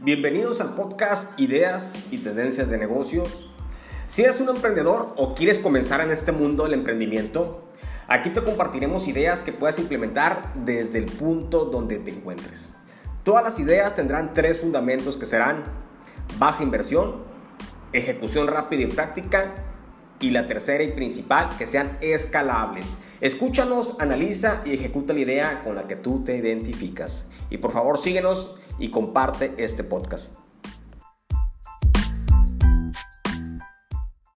Bienvenidos al podcast Ideas y Tendencias de Negocios. Si eres un emprendedor o quieres comenzar en este mundo del emprendimiento, aquí te compartiremos ideas que puedas implementar desde el punto donde te encuentres. Todas las ideas tendrán tres fundamentos que serán baja inversión, ejecución rápida y práctica y la tercera y principal, que sean escalables. Escúchanos, analiza y ejecuta la idea con la que tú te identificas. Y por favor síguenos y comparte este podcast.